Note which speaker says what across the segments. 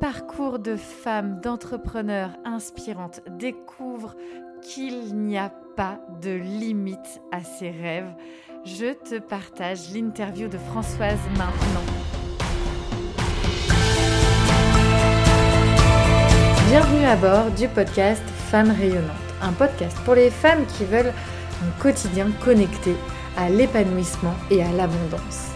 Speaker 1: parcours de femmes, d'entrepreneurs inspirantes découvre qu'il n'y a pas de limite à ses rêves. Je te partage l'interview de Françoise maintenant. Bienvenue à bord du podcast Femmes rayonnantes, un podcast pour les femmes qui veulent un quotidien connecté à l'épanouissement et à l'abondance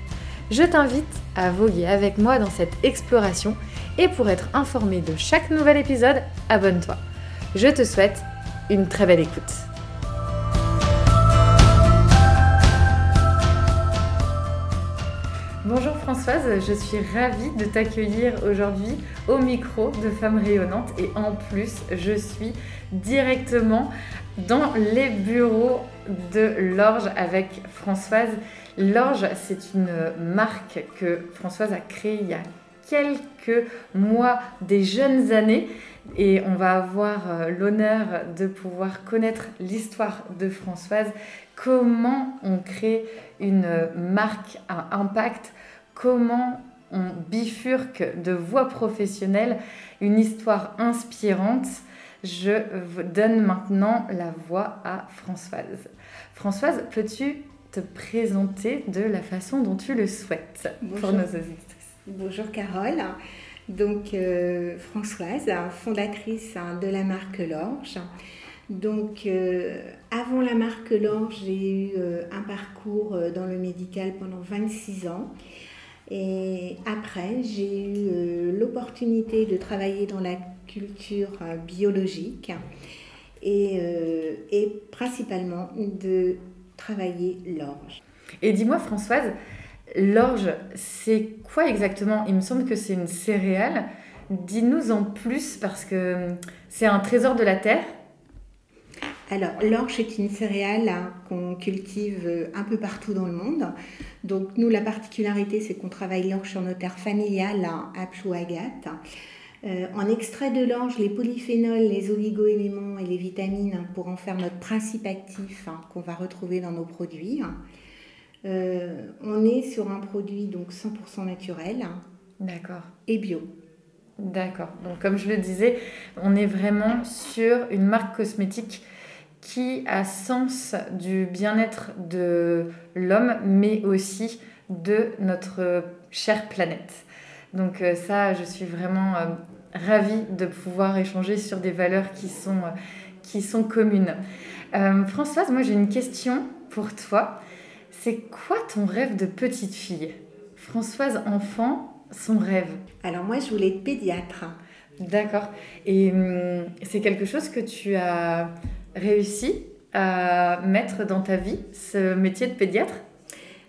Speaker 1: Je t'invite à voguer avec moi dans cette exploration et pour être informé de chaque nouvel épisode, abonne-toi. Je te souhaite une très belle écoute. Bonjour Françoise, je suis ravie de t'accueillir aujourd'hui au micro de Femmes rayonnantes et en plus je suis directement dans les bureaux de l'Orge avec Françoise L'Orge, c'est une marque que Françoise a créée il y a quelques mois, des jeunes années. Et on va avoir euh, l'honneur de pouvoir connaître l'histoire de Françoise, comment on crée une marque à impact, comment on bifurque de voix professionnelle, une histoire inspirante. Je donne maintenant la voix à Françoise. Françoise, peux-tu te présenter de la façon dont tu le souhaites pour nos auditrices.
Speaker 2: Bonjour Carole. Donc euh, Françoise, fondatrice de la marque L'Orge. Donc euh, avant la marque L'Orge, j'ai eu euh, un parcours dans le médical pendant 26 ans. Et après, j'ai eu l'opportunité de travailler dans la culture biologique et, et principalement de travailler l'orge.
Speaker 1: Et dis-moi Françoise, l'orge, c'est quoi exactement? Il me semble que c'est une céréale. Dis-nous en plus parce que hum, c'est un trésor de la terre.
Speaker 2: Alors, l'orge est une céréale hein, qu'on cultive euh, un peu partout dans le monde. Donc, nous, la particularité, c'est qu'on travaille l'orge sur nos terres familiales hein, à Pchouagat. Euh, en extrait de l'orge, les polyphénols, les oligo-éléments et les vitamines pour en faire notre principe actif hein, qu'on va retrouver dans nos produits. Euh, on est sur un produit donc 100% naturel.
Speaker 1: D'accord.
Speaker 2: Et bio.
Speaker 1: D'accord. Donc comme je le disais, on est vraiment sur une marque cosmétique qui a sens du bien-être de l'homme, mais aussi de notre chère planète. Donc euh, ça, je suis vraiment euh, ravie de pouvoir échanger sur des valeurs qui sont, euh, qui sont communes. Françoise, moi j'ai une question pour toi. C'est quoi ton rêve de petite fille? Françoise, enfant, son rêve?
Speaker 2: Alors moi, je voulais être pédiatre.
Speaker 1: D'accord. Et hum, c'est quelque chose que tu as réussi à mettre dans ta vie, ce métier de pédiatre?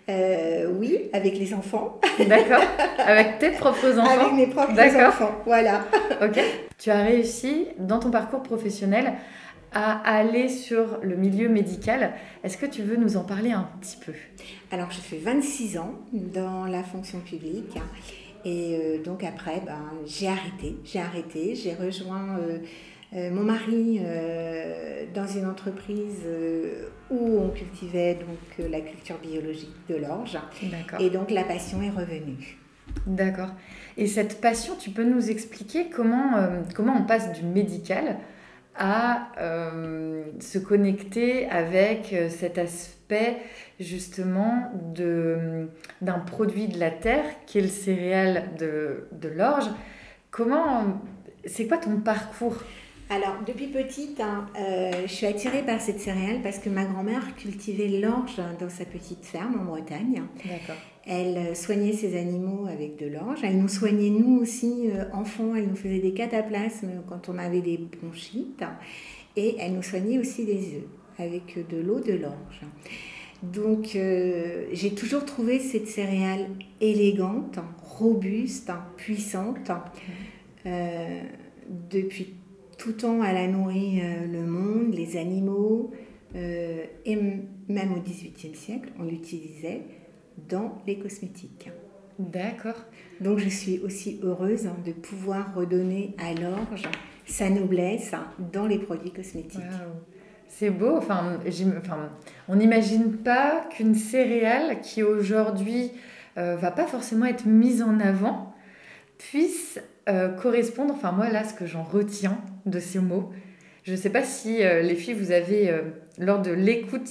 Speaker 2: Euh, oui, avec les enfants.
Speaker 1: D'accord. Avec tes propres enfants.
Speaker 2: Avec mes propres enfants, voilà.
Speaker 1: ok. Tu as réussi dans ton parcours professionnel à aller sur le milieu médical. Est-ce que tu veux nous en parler un petit peu?
Speaker 2: Alors, je fais 26 ans dans la fonction publique. Et euh, donc après, ben, j'ai arrêté. J'ai arrêté. J'ai rejoint... Euh, mon mari euh, dans une entreprise euh, où on cultivait donc la culture biologique de l'orge. Et donc la passion est revenue.
Speaker 1: D'accord. Et cette passion, tu peux nous expliquer comment, comment on passe du médical à se connecter avec cet aspect justement d'un produit de la terre qui est le céréal de, de l'orge. Comment, c'est quoi ton parcours?
Speaker 2: Alors, depuis petite, hein, euh, je suis attirée par cette céréale parce que ma grand-mère cultivait l'orge dans sa petite ferme en Bretagne. D'accord. Elle euh, soignait ses animaux avec de l'orge. Elle nous soignait, nous aussi, euh, enfants. Elle nous faisait des cataplasmes quand on avait des bronchites. Et elle nous soignait aussi des œufs avec de l'eau de l'orge. Donc, j'ai toujours trouvé cette céréale élégante, robuste, puissante. depuis tout temps, elle a nourri le monde, les animaux, et même au XVIIIe siècle, on l'utilisait dans les cosmétiques.
Speaker 1: D'accord.
Speaker 2: Donc je suis aussi heureuse de pouvoir redonner à l'orge sa noblesse dans les produits cosmétiques.
Speaker 1: C'est beau, enfin, enfin on n'imagine pas qu'une céréale qui aujourd'hui euh, va pas forcément être mise en avant puisse euh, correspondre, enfin moi là ce que j'en retiens de ces mots, je ne sais pas si euh, les filles vous avez, euh, lors de l'écoute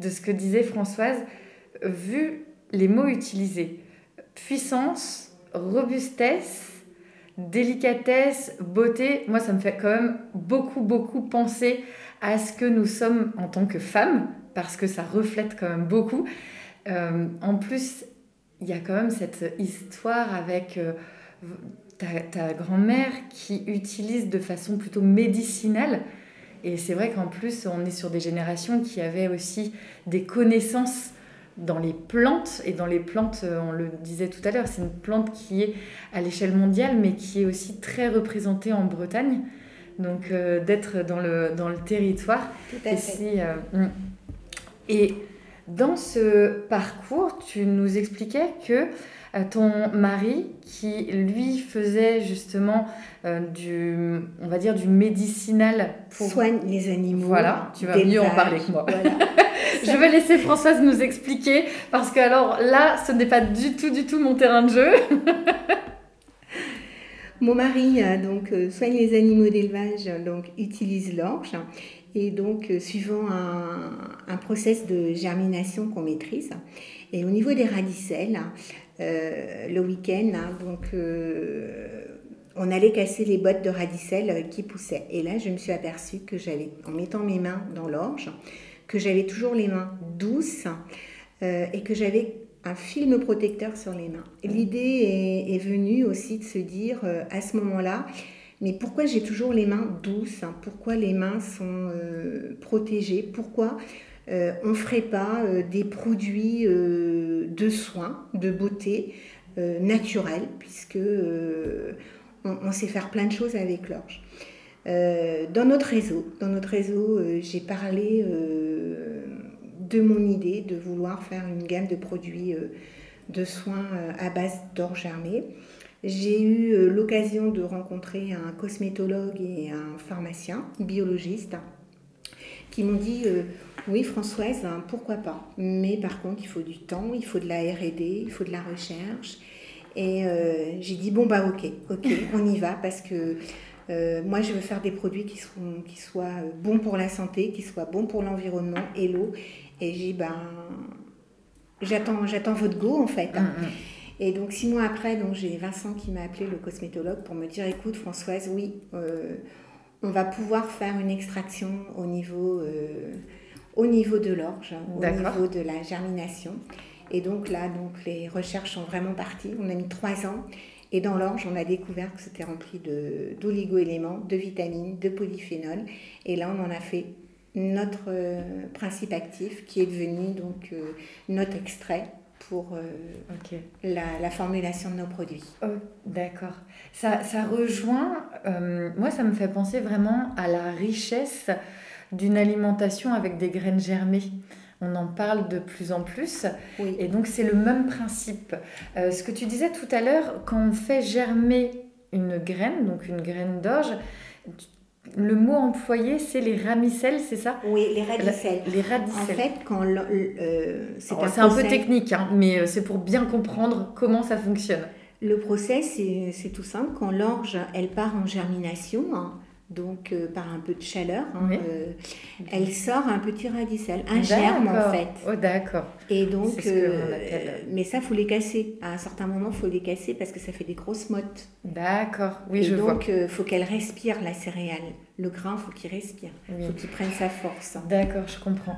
Speaker 1: de ce que disait Françoise, vu les mots utilisés. Puissance, robustesse, délicatesse, beauté. Moi, ça me fait quand même beaucoup, beaucoup penser à ce que nous sommes en tant que femmes, parce que ça reflète quand même beaucoup. En plus, il y a quand même cette histoire avec ta, ta grand-mère qui utilise de façon plutôt médicinale. Et c'est vrai qu'en plus, on est sur des générations qui avaient aussi des connaissances dans les plantes. Et dans les plantes, euh, on le disait tout à l'heure, c'est une plante qui est à l'échelle mondiale, mais qui est aussi très représentée en Bretagne. Donc euh, d'être dans le, dans le territoire.
Speaker 2: Tout à fait.
Speaker 1: Euh, mm. et dans ce parcours, tu nous expliquais que ton mari qui lui faisait justement du on va dire du médicinal
Speaker 2: pour soigne les animaux
Speaker 1: voilà tu vas mieux en parler que moi voilà. je vais laisser Françoise nous expliquer parce que alors là ce n'est pas du tout du tout mon terrain de jeu
Speaker 2: mon mari donc soigne les animaux d'élevage donc utilise l'orge et donc suivant un, un process de germination qu'on maîtrise et au niveau des radicelles euh, le week-end. Hein, donc, euh, on allait casser les bottes de radicelles qui poussaient. Et là, je me suis aperçue que j'avais, en mettant mes mains dans l'orge, que j'avais toujours les mains douces euh, et que j'avais un film protecteur sur les mains. L'idée est, venue aussi de se dire à ce moment-là, mais pourquoi j'ai toujours les mains douces Pourquoi les mains sont protégées Pourquoi euh, on ne ferait pas euh, des produits euh, de soins, de beauté naturels, puisque on, sait faire plein de choses avec l'orge. dans notre réseau, dans notre réseau, j'ai parlé de mon idée de vouloir faire une gamme de produits de soins à base d'orge germée. J'ai eu l'occasion de rencontrer un cosmétologue et un pharmacien, biologiste, qui m'ont dit oui, Françoise, hein, pourquoi pas. Mais par contre, il faut du temps, il faut de la RD, il faut de la recherche. Et euh, j'ai dit, bon, bah ok, ok, on y va parce que euh, moi, je veux faire des produits qui, seront, qui soient bons pour la santé, qui soient bons pour l'environnement et l'eau. Et j'ai ben, j'attends, j'attends votre go en fait. Hein. Mm, mm. Et donc, six mois après, donc, j'ai Vincent qui m'a appelé, le cosmétologue, pour me dire, écoute, Françoise, oui, euh, on va pouvoir faire une extraction au niveau au niveau de l'orge, au niveau de la germination. Et donc là, donc, les recherches sont vraiment parties. On a mis trois ans. Et dans l'orge, on a découvert que c'était rempli d'oligo-éléments, de, vitamines, de polyphénols. Et là, on en a fait notre euh, principe actif qui est devenu donc euh, notre extrait pour euh, la, formulation de nos produits.
Speaker 1: Oh, D'accord. Ça, ça, rejoint, moi ça me fait penser vraiment à la richesse d'une alimentation avec des graines germées. On en parle de plus en plus. Et donc c'est le même principe. Euh, ce que tu disais tout à l'heure, quand on fait germer une graine, donc une graine d'orge, le mot employé, c'est les ramicelles, c'est ça?
Speaker 2: Oui, les radicelles.
Speaker 1: Les radicelles.
Speaker 2: En fait, quand euh,
Speaker 1: c'est un, peu technique, hein, mais euh, c'est pour bien comprendre comment ça fonctionne.
Speaker 2: Le process, c'est tout simple. Quand l'orge, elle part en germination, hein, donc euh, par un peu de chaleur, hein, euh, elle sort un petit radicelle, un germe en fait.
Speaker 1: Oh d'accord.
Speaker 2: Et donc, euh, mais ça faut les casser. À un certain moment, faut les casser parce que ça fait des grosses mottes.
Speaker 1: D'accord, oui
Speaker 2: je
Speaker 1: vois.
Speaker 2: Donc faut qu'elle respire la céréale. Le grain, faut qu'il respire, Il faut qu'il prenne sa force.
Speaker 1: D'accord, je comprends.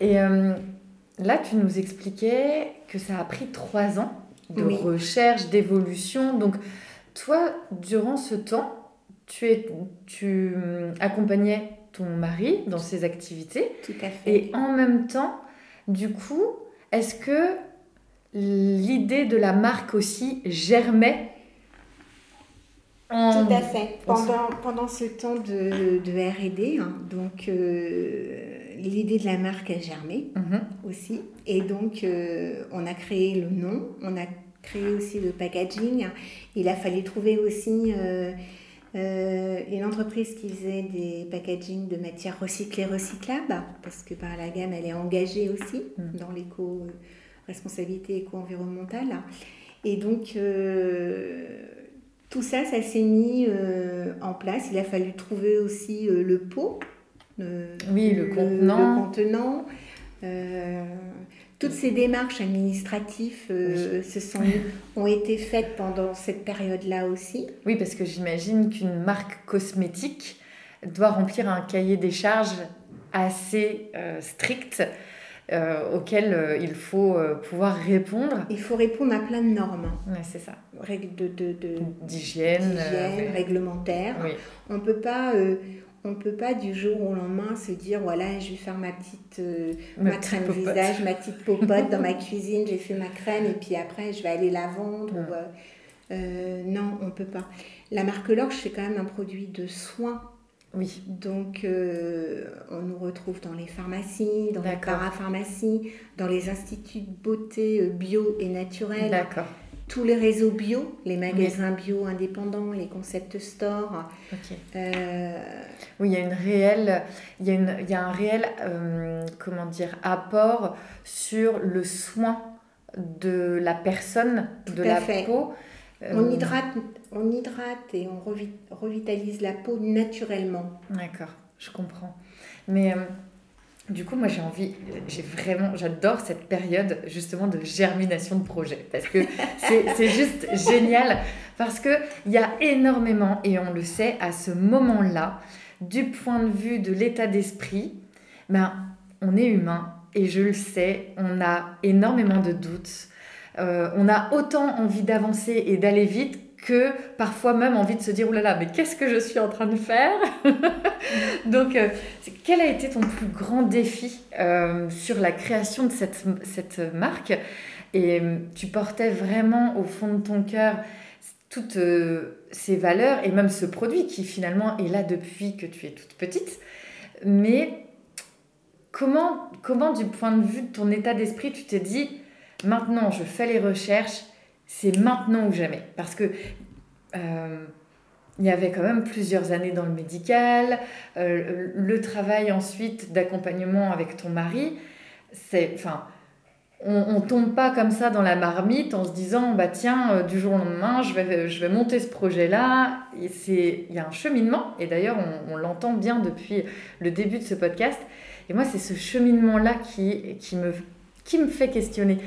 Speaker 1: Et là, tu nous expliquais que ça a pris trois ans de recherche, d'évolution. Donc toi, durant ce temps tu, es, tu hum, accompagnais ton mari dans ses activités.
Speaker 2: Tout à fait.
Speaker 1: Et en même temps, du coup, est-ce que l'idée de la marque aussi germait
Speaker 2: Tout à fait. Pendant, pendant ce temps de, de RD, hein, donc l'idée de la marque a germé mhm. aussi. Et donc, on a créé le nom, on a créé aussi le packaging. Il a fallu trouver aussi euh, une entreprise qui faisait des packaging de matières recyclées recyclables, parce que par la gamme, elle est engagée aussi mm. dans l'éco-responsabilité éco-environnementale. Et donc, euh, tout ça, ça s'est mis euh, en place. Il a fallu trouver aussi le pot.
Speaker 1: oui, le, contenant.
Speaker 2: Le contenant toutes ces démarches administratives euh, se sont, ont été faites pendant cette période-là aussi.
Speaker 1: Oui, parce que j'imagine qu'une marque cosmétique doit remplir un cahier des charges assez euh, strict euh, auquel il faut pouvoir répondre.
Speaker 2: Il faut répondre à plein de normes.
Speaker 1: Oui, c'est ça.
Speaker 2: Règles de,
Speaker 1: d'hygiène,
Speaker 2: de, réglementaires. Oui. On ne peut pas on ne peut pas du jour au lendemain se dire voilà, je vais faire ma petite euh, ma, crème visage, ma petite popote dans ma cuisine, j'ai fait ma crème et puis après je vais aller la vendre. Euh, euh, non, on ne peut pas. La marque L'Orge, c'est quand même un produit de soins.
Speaker 1: Oui.
Speaker 2: Donc, on nous retrouve dans les pharmacies, dans les parapharmacies, dans les instituts de beauté bio et naturels.
Speaker 1: D'accord
Speaker 2: tous les réseaux bio, les magasins bio indépendants, les concept stores.
Speaker 1: Euh, oui, il y a une réelle, il y a, une, il y a un réel, euh, comment dire, apport sur le soin de la personne, de la peau.
Speaker 2: On euh, hydrate, on hydrate et on revitalise la peau naturellement.
Speaker 1: D'accord, je comprends. Mais du coup, moi, j'ai envie, j'ai vraiment, j'adore cette période justement de germination de projet parce que c'est juste génial. Parce qu'il y a énormément, et on le sait, à ce moment-là, du point de vue de l'état d'esprit, ben, on est humain. Et je le sais, on a énormément de doutes. Euh, on a autant envie d'avancer et d'aller vite que parfois même envie de se dire, oulala, mais qu'est-ce que je suis en train de faire Donc, euh, quel a été ton plus grand défi euh, sur la création de cette, cette marque? Et euh, tu portais vraiment au fond de ton cœur toutes ces valeurs et même ce produit qui finalement est là depuis que tu es toute petite. Mais comment, comment du point de vue de ton état d'esprit, tu t'es dit, maintenant je fais les recherches, c'est maintenant ou jamais. Parce que euh, il y avait quand même plusieurs années dans le médical, euh, le travail ensuite d'accompagnement avec ton mari, c'est, enfin, on, ne tombe pas comme ça dans la marmite en se disant bah tiens euh, du jour au lendemain je vais, je vais monter ce projet là c'est il y a un cheminement. Et d'ailleurs on, on l'entend bien depuis le début de ce podcast. Et moi c'est ce cheminement là qui, qui me qui me fait questionner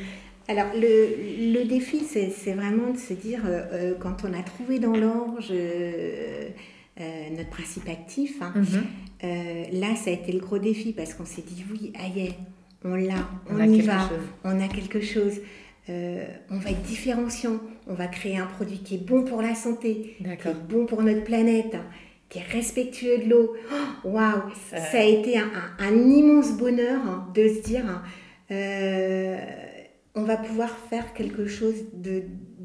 Speaker 2: alors, le, défi, c'est vraiment de se dire, euh, euh, quand on a trouvé dans l'orge euh, notre principe actif, hein, mhm. là, ça a été le gros défi parce qu'on s'est dit, oui, aïe, on l'a, on, y va, on a quelque chose. on va être différenciant, on va créer un produit qui est bon pour la santé, qui est bon pour notre planète, qui est respectueux de l'eau. Oh, waouh, ça... a été un, immense bonheur hein, de se dire on va pouvoir faire quelque chose de,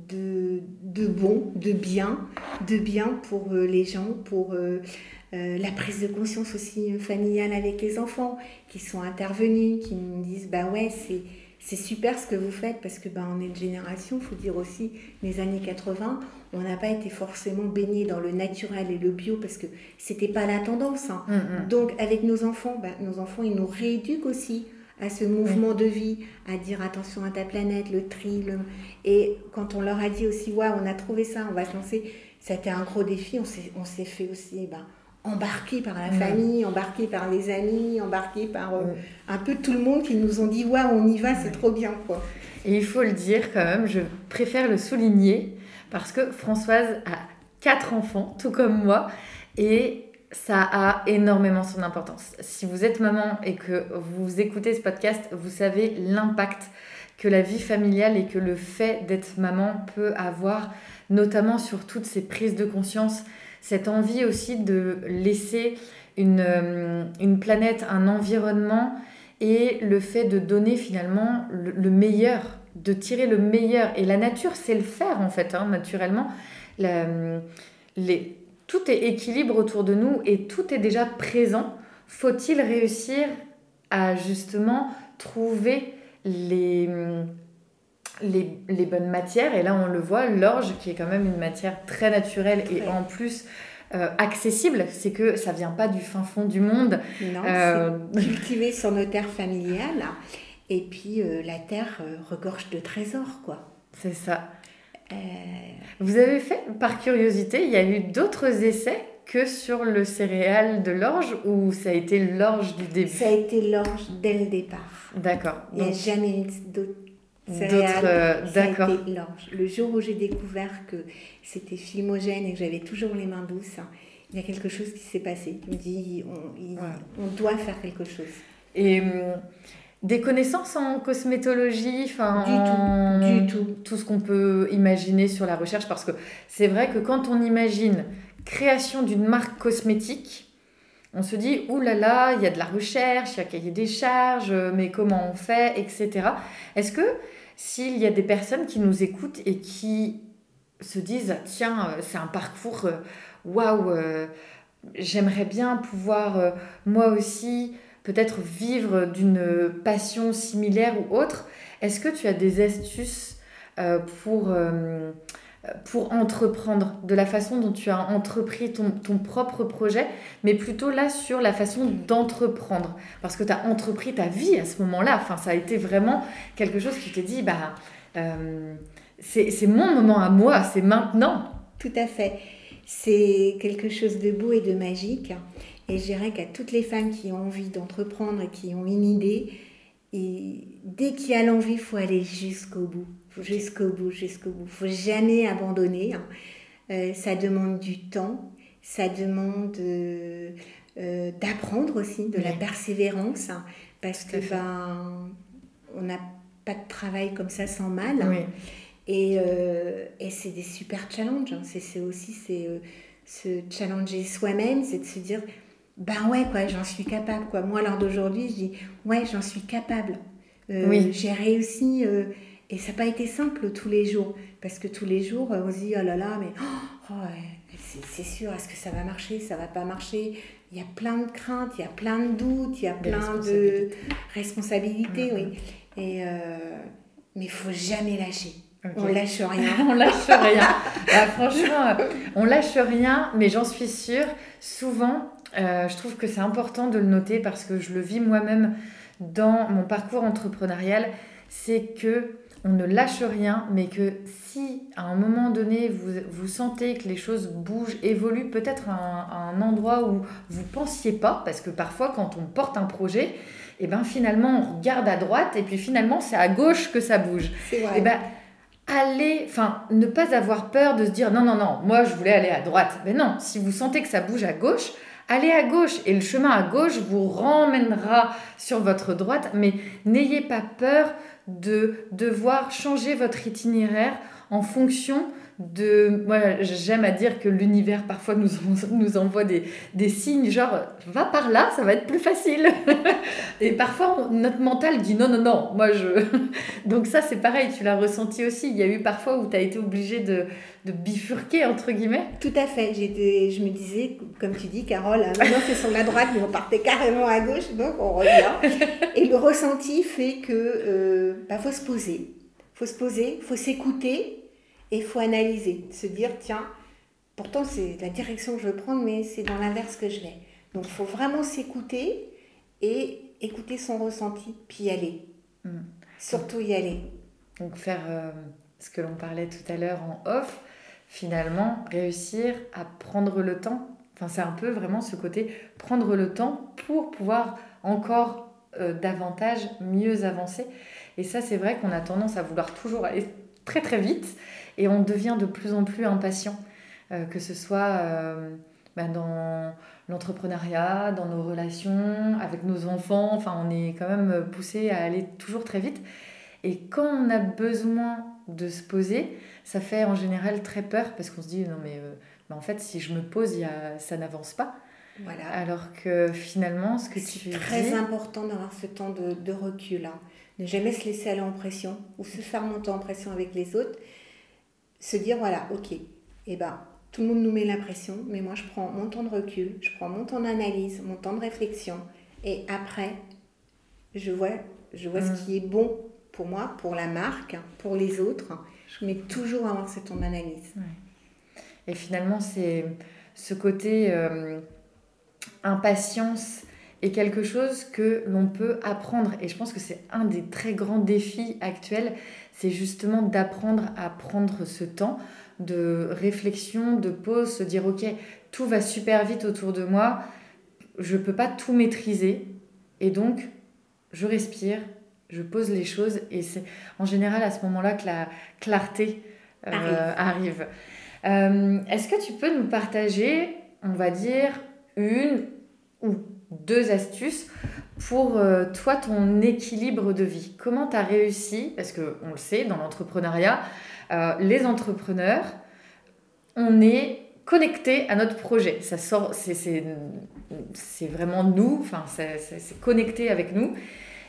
Speaker 2: de, bon, de bien, de bien pour euh, les gens, pour euh, euh, la prise de conscience aussi familiale avec les enfants qui sont intervenus, qui nous disent bah ouais c'est c'est super ce que vous faites parce que bah, on est une génération, il faut dire aussi, les années 80, on n'a pas été forcément baigné dans le naturel et le bio parce que c'était pas la tendance. Hein. Mm, mm. Donc avec nos enfants, bah, nos enfants ils nous rééduquent aussi à ce mouvement de vie, à dire attention à ta planète, le tri. Et quand on leur a dit aussi, ouais, on a trouvé ça, on va se lancer, c'était un gros défi. On s'est fait aussi eh ben, embarquer par la famille, embarquer par les amis, embarquer par euh, un peu tout le monde qui nous ont dit, ouais, on y va, c'est trop bien. Quoi.
Speaker 1: Et il faut le dire quand même, je préfère le souligner, parce que Françoise a quatre enfants, tout comme moi, et ça a énormément son importance. Si vous êtes maman et que vous écoutez ce podcast, vous savez l'impact que la vie familiale et que le fait d'être maman peut avoir, notamment sur toutes ces prises de conscience, cette envie aussi de laisser une, euh, planète, un environnement et le fait de donner finalement le, meilleur, de tirer le meilleur. Et la nature, c'est le faire en fait, hein, naturellement. Les, tout est équilibre autour de nous et tout est déjà présent. Faut-il réussir à justement trouver les, les, les, bonnes matières? Et là, on le voit, l'orge, qui est quand même une matière très naturelle et en plus euh, accessible, c'est que ça vient pas du fin fond du monde.
Speaker 2: Non, euh... c'est cultivé sur nos terres familiales. Et puis euh, la terre euh, regorge de trésors, quoi.
Speaker 1: C'est ça. Vous avez fait, par curiosité, il y a eu d'autres essais que sur le céréal de l'orge ou ça a été l'orge du début?
Speaker 2: Ça a été l'orge dès le départ.
Speaker 1: D'accord.
Speaker 2: Il n'y a jamais eu d'autres céréales. D'accord. l'orge. Le jour où j'ai découvert que c'était filmogène et que j'avais toujours les mains douces, il y a quelque chose qui s'est passé. Il me dit on, on doit faire quelque chose.
Speaker 1: Et. Des connaissances en cosmétologie, enfin
Speaker 2: du tout, du tout.
Speaker 1: Tout ce qu'on peut imaginer sur la recherche, parce que c'est vrai que quand on imagine création d'une marque cosmétique, on se dit, ouh là là, il y a de la recherche, il y a cahier des charges, mais comment on fait, etc. Est-ce que s'il y a des personnes qui nous écoutent et qui se disent, tiens, euh, c'est un parcours, euh, waouh, euh, j'aimerais bien pouvoir moi aussi peut-être vivre d'une passion similaire ou autre, est-ce que tu as des astuces euh, pour, euh, pour entreprendre, de la façon dont tu as entrepris ton, ton propre projet, mais plutôt là sur la façon d'entreprendre? Parce que tu as entrepris ta vie à ce moment-là, enfin, ça a été vraiment quelque chose qui t'est dit, bah, euh, c'est mon moment à moi, c'est maintenant.
Speaker 2: Tout à fait. C'est quelque chose de beau et de magique. Et je dirais qu'à toutes les femmes qui ont envie d'entreprendre et qui ont une idée, et dès qu'il y a l'envie, il faut aller jusqu'au bout. Jusqu'au bout, jusqu'au bout. Il faut jamais abandonner. Hein. Euh, ça demande du temps, ça demande euh, euh, d'apprendre aussi, de la persévérance, hein, parce que ben, on n'a pas de travail comme ça sans mal. Hein. Et, et c'est des super challenges. C'est aussi c'est, se challenger soi-même, c'est de se dire ben ouais, quoi, j'en suis capable. Quoi. Moi, lors d'aujourd'hui, je dis, ouais, j'en suis capable. Euh, oui. J'ai réussi. Euh, et ça n'a pas été simple tous les jours. Parce que tous les jours, on se dit, oh là là, mais oh, c'est sûr, est-ce que ça va marcher, ça va pas marcher? Il y a plein de craintes, il y a plein de doutes, il y a plein de responsabilités, oui. Et, euh, mais il faut jamais lâcher. On lâche rien.
Speaker 1: on lâche rien. Bah, franchement, on lâche rien, mais j'en suis sûre, souvent, euh, je trouve que c'est important de le noter parce que je le vis moi-même dans mon parcours entrepreneurial, c'est que on ne lâche rien, mais que si à un moment donné vous, vous sentez que les choses bougent, évoluent, peut-être à, un endroit où vous pensiez pas, parce que parfois quand on porte un projet, et eh ben finalement on regarde à droite et puis finalement c'est à gauche que ça bouge.
Speaker 2: Vrai. Et
Speaker 1: eh ben aller, enfin ne pas avoir peur de se dire non non non, moi je voulais aller à droite. Mais non, si vous sentez que ça bouge à gauche, allez à gauche et le chemin à gauche vous ramènera sur votre droite, mais n'ayez pas peur de devoir changer votre itinéraire en fonction de... Moi, j'aime à dire que l'univers parfois nous, nous envoie des, des, signes, genre, va par là, ça va être plus facile. Et parfois, notre mental dit non, non, non, moi je... Donc ça, c'est pareil, tu l'as ressenti aussi. Il y a eu parfois où tu as été obligé de, de bifurquer, entre guillemets.
Speaker 2: Tout à fait. J'étais, je me disais, comme tu dis, Carole, hein, maintenant c'est sur la droite, mais on partait carrément à gauche, donc on revient. Et le ressenti fait que euh, bah, faut se poser. faut se poser, faut s'écouter et il faut analyser, se dire, tiens, pourtant c'est la direction que je veux prendre, mais c'est dans l'inverse que je vais. Donc il faut vraiment s'écouter et écouter son ressenti, puis y aller. Hmm. Surtout y aller.
Speaker 1: Donc faire euh, ce que l'on parlait tout à l'heure en off, finalement réussir à prendre le temps. Enfin c'est un peu vraiment ce côté prendre le temps pour pouvoir encore euh, davantage mieux avancer. Et ça c'est vrai qu'on a tendance à vouloir toujours aller très très vite et on devient de plus en plus impatient, euh, que ce soit euh, bah, dans l'entrepreneuriat, dans nos relations, avec nos enfants, enfin on est quand même poussé à aller toujours très vite. Et quand on a besoin de se poser, ça fait en général très peur parce qu'on se dit non mais euh, en fait si je me pose, y a, ça n'avance pas.
Speaker 2: Voilà.
Speaker 1: Alors que finalement, ce que tu
Speaker 2: C'est très important d'avoir ce temps de, de recul. Hein. Ne jamais se laisser aller en pression ou se faire monter en pression avec les autres se dire voilà, ok, eh ben, Tout le monde nous met la pression, mais moi je prends mon temps de recul, je prends mon temps d'analyse, mon temps de réflexion, et après, je vois, je vois ce mm. qui est bon pour moi, pour la marque, pour les autres, mais toujours avoir ce temps d'analyse.
Speaker 1: Et finalement, c'est ce côté euh, impatience est quelque chose que l'on peut apprendre. Et je pense que c'est un des très grands défis actuels, c'est justement d'apprendre à prendre ce temps de réflexion, de pause, se dire ok, tout va super vite autour de moi, je ne peux pas tout maîtriser. Et donc, je respire, je pose les choses. Et c'est en général à ce moment-là que la clarté euh, arrive. Euh, est-ce que tu peux nous partager, on va dire, une ou deux astuces pour euh, toi, ton équilibre de vie Comment tu as réussi Parce qu'on le sait, dans l'entrepreneuriat, les entrepreneurs, on est connecté à notre projet. Ça sort, c'est vraiment nous, enfin, c'est connecté avec nous.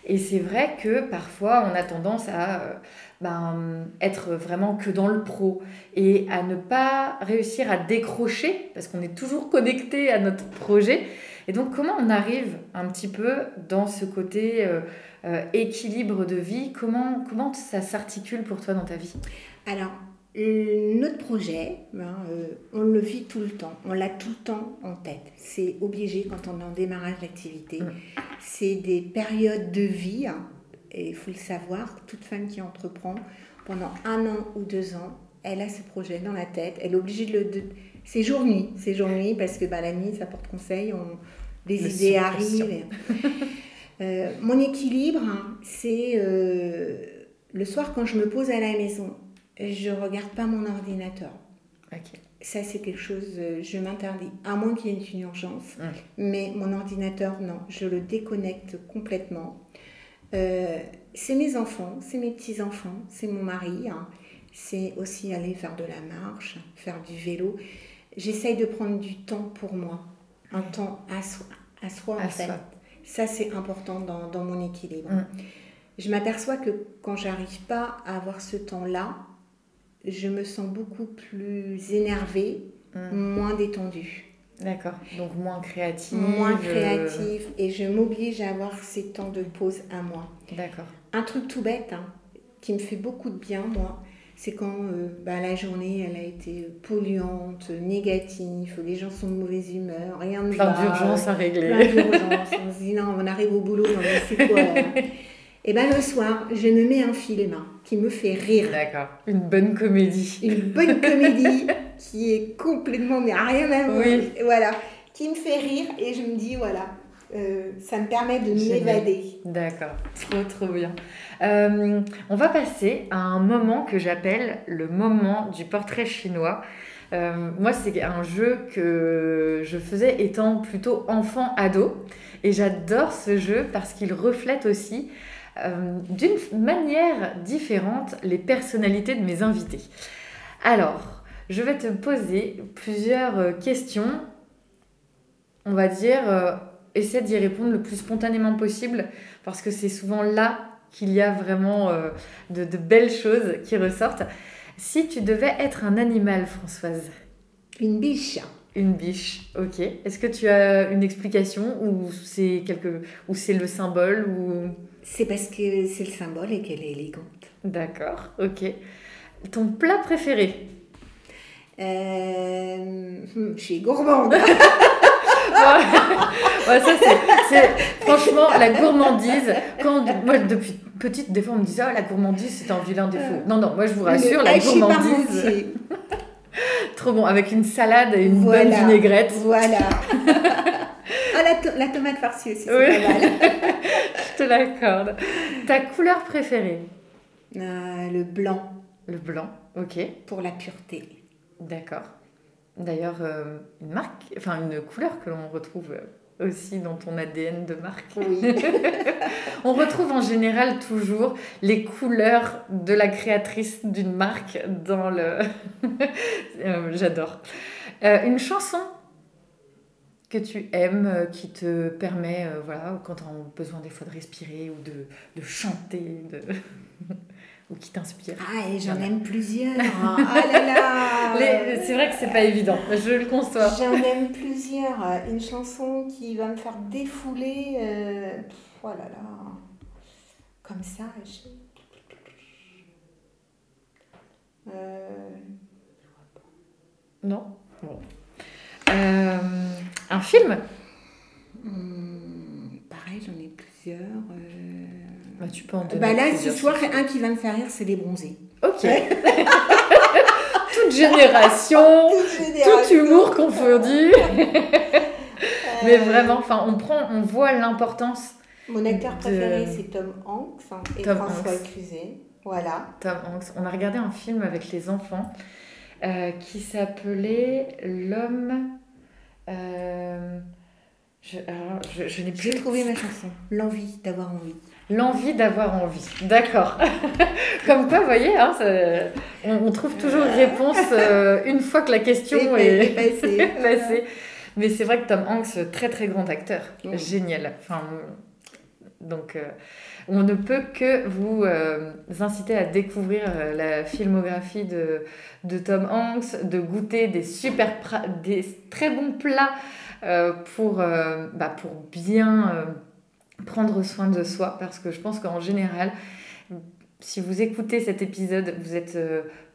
Speaker 1: Et c'est vrai que parfois, on a tendance à euh, ben, être vraiment que dans le pro et à ne pas réussir à décrocher parce qu'on est toujours connecté à notre projet. Et donc, comment on arrive un petit peu dans ce côté euh, euh, équilibre de vie? Comment, comment ça s'articule pour toi dans ta vie?
Speaker 2: Alors, notre projet, ben, euh, on le vit tout le temps, on l'a tout le temps en tête. C'est obligé quand on est en démarrage d'activité. Mm. C'est des périodes de vie, hein, et il faut le savoir, toute femme qui entreprend pendant un an ou deux ans, elle a ce projet dans la tête, elle est obligée de le... De... C'est jour-nuit, c'est jour-nuit parce que bah, la nuit, ça porte conseil, on... des idées arrivent. Euh, mon équilibre, c'est euh, le soir quand je me pose à la maison je regarde pas mon ordinateur. Ça, c'est quelque chose, euh, je m'interdis, à moins qu'il y ait une urgence. Hum. Mais mon ordinateur, non, je le déconnecte complètement. Euh, c'est mes enfants, c'est mes petits-enfants, c'est mon mari. Hein. C'est aussi aller faire de la marche, faire du vélo. J'essaye de prendre du temps pour moi, un temps à soi, à soi en fait. Ça, c'est important dans, dans, mon équilibre. Hum. Je m'aperçois que quand j'arrive pas à avoir ce temps-là, je me sens beaucoup plus énervée, hmm. moins détendue.
Speaker 1: D'accord, donc moins créative.
Speaker 2: Moins euh, créative et je m'oblige à avoir ces temps de pause à moi.
Speaker 1: D'accord.
Speaker 2: Un truc tout bête hein, qui me fait beaucoup de bien, moi, c'est quand euh, bah, la journée elle a été polluante, négative, les gens sont de mauvaise humeur, rien ne
Speaker 1: va. Plein d'urgence à régler.
Speaker 2: Plein d'urgence, on se dit non, on arrive au boulot, non mais c'est quoi Et bien le soir, je me mets un film qui me fait rire.
Speaker 1: D'accord. Une bonne comédie.
Speaker 2: Une bonne comédie qui est complètement, mais rien à voir. Oui. Voilà. Qui me fait rire et je me dis, voilà, euh, ça me permet de m'évader.
Speaker 1: D'accord, trop trop bien. Euh, on va passer à un moment que j'appelle le moment du portrait chinois. Euh, moi, c'est un jeu que je faisais étant plutôt enfant-ado. Et j'adore ce jeu parce qu'il reflète aussi d'une manière différente les personnalités de mes invités. Alors, je vais te poser plusieurs questions. On va dire, essaie d'y répondre le plus spontanément possible parce que c'est souvent là qu'il y a vraiment de, de, belles choses qui ressortent. Si tu devais être un animal, Françoise?
Speaker 2: Une biche.
Speaker 1: Une biche, ok. Est-ce que tu as une explication ou c'est quelque... ou c'est le symbole ou...
Speaker 2: C'est parce que c'est le symbole et qu'elle est élégante.
Speaker 1: D'accord, ok. Ton plat préféré?
Speaker 2: Euh, Je suis gourmande. ouais,
Speaker 1: ça c'est, franchement la gourmandise. Quand moi depuis petite des fois on me disait oh, la gourmandise c'est un vilain défaut. Non non moi je vous rassure la gourmandise. Trop bon avec une salade et une bonne vinaigrette.
Speaker 2: Voilà. Ah, la, tomate farcie aussi, c'est pas mal.
Speaker 1: Je te l'accorde. Ta couleur préférée?
Speaker 2: Euh, Le blanc.
Speaker 1: Le blanc, ok.
Speaker 2: Pour la pureté.
Speaker 1: D'accord. D'ailleurs, euh, une marque, enfin une couleur que l'on retrouve aussi dans ton ADN de marque.
Speaker 2: Oui.
Speaker 1: On retrouve en général toujours les couleurs de la créatrice d'une marque dans le... Euh, j'adore. une chanson que tu aimes, euh, qui te permet, euh, voilà, quand tu as besoin des fois de respirer ou de, de chanter de... ou qui t'inspirent
Speaker 2: Ah, et j'en aime plusieurs. ah là là
Speaker 1: C'est vrai que c'est pas évident, je le conçois.
Speaker 2: J'en aime plusieurs. Une chanson qui va me faire défouler. Euh... Oh là là. Comme ça. Je...
Speaker 1: Euh... Non bon. Euh, un film?
Speaker 2: Hmm, Pareil, j'en ai plusieurs. Euh.
Speaker 1: Bah, tu peux en
Speaker 2: bah là, ce soir, un qui va me faire rire, c'est les bronzés.
Speaker 1: Ok. Toute génération, tout humour confondu. Mais vraiment, enfin, on prend, on voit l'importance.
Speaker 2: Mon acteur préféré, c'est Tom Hanks hein, et François Cluzet. Voilà.
Speaker 1: Tom Hanks. On a regardé un film avec les enfants euh, qui s'appelait L'homme. Euh, je, je, n'ai plus.
Speaker 2: J'ai trouvé ma chanson. L'envie d'avoir envie.
Speaker 1: L'envie d'avoir envie. D'accord. Comme quoi, vous voyez, hein, on, trouve toujours une réponse euh, une fois que la question est, passée. Mais c'est vrai que Tom Hanks, très très grand acteur. Génial. Enfin, donc. On ne peut que vous euh, inciter à découvrir euh, la filmographie de, de, Tom Hanks, de goûter des super, des très bons plats euh, pour, bah, pour bien prendre soin de soi. Parce que je pense qu'en général, si vous écoutez cet épisode, vous êtes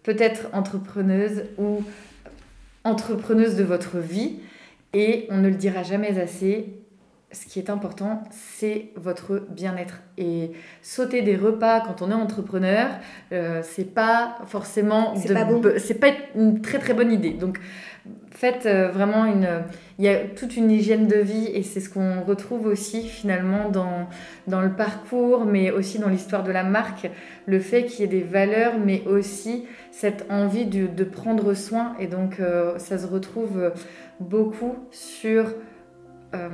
Speaker 1: peut-être entrepreneuse ou entrepreneuse de votre vie. Et on ne le dira jamais assez, ce qui est important, c'est votre bien-être. Et sauter des repas quand on est entrepreneur, euh, c'est pas forcément.
Speaker 2: C'est pas bon.
Speaker 1: C'est pas une très très bonne idée. Donc, faites euh, vraiment une. Il y a toute une hygiène de vie et c'est ce qu'on retrouve aussi finalement dans, dans le parcours, mais aussi dans l'histoire de la marque. Le fait qu'il y ait des valeurs, mais aussi cette envie de, de prendre soin. Et donc, euh, ça se retrouve beaucoup sur euh,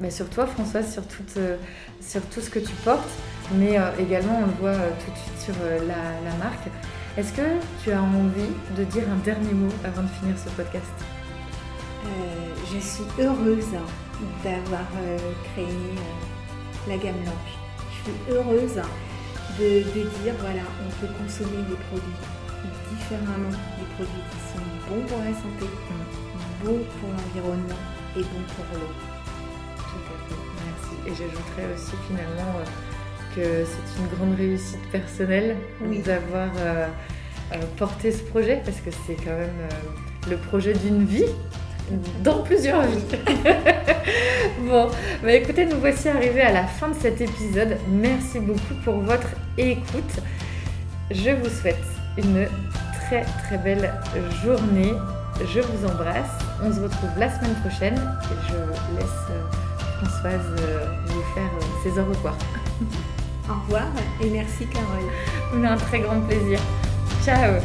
Speaker 1: mais sur toi, Françoise, sur, euh, sur tout ce que tu portes, mais également, on le voit tout de suite sur la, marque. Est-ce que tu as envie de dire un dernier mot avant de finir ce podcast?
Speaker 2: Je suis heureuse d'avoir créé la gamme blanche. Je suis heureuse de, de, dire, voilà, on peut consommer des produits différemment, des produits qui sont bons pour la santé, bons pour l'environnement et bons pour l'eau.
Speaker 1: Merci. Et j'ajouterais aussi finalement euh, que c'est une grande réussite personnelle d'avoir euh, euh, porté ce projet parce que c'est quand même le projet d'une vie dans plusieurs vies. bon, bah écoutez, nous voici arrivés à la fin de cet épisode. Merci beaucoup pour votre écoute. Je vous souhaite une très très belle journée. Je vous embrasse. On se retrouve la semaine prochaine et je laisse Françoise euh, vous faire euh, ses au revoir.
Speaker 2: Au revoir et merci Carole.
Speaker 1: On a un très grand plaisir. Ciao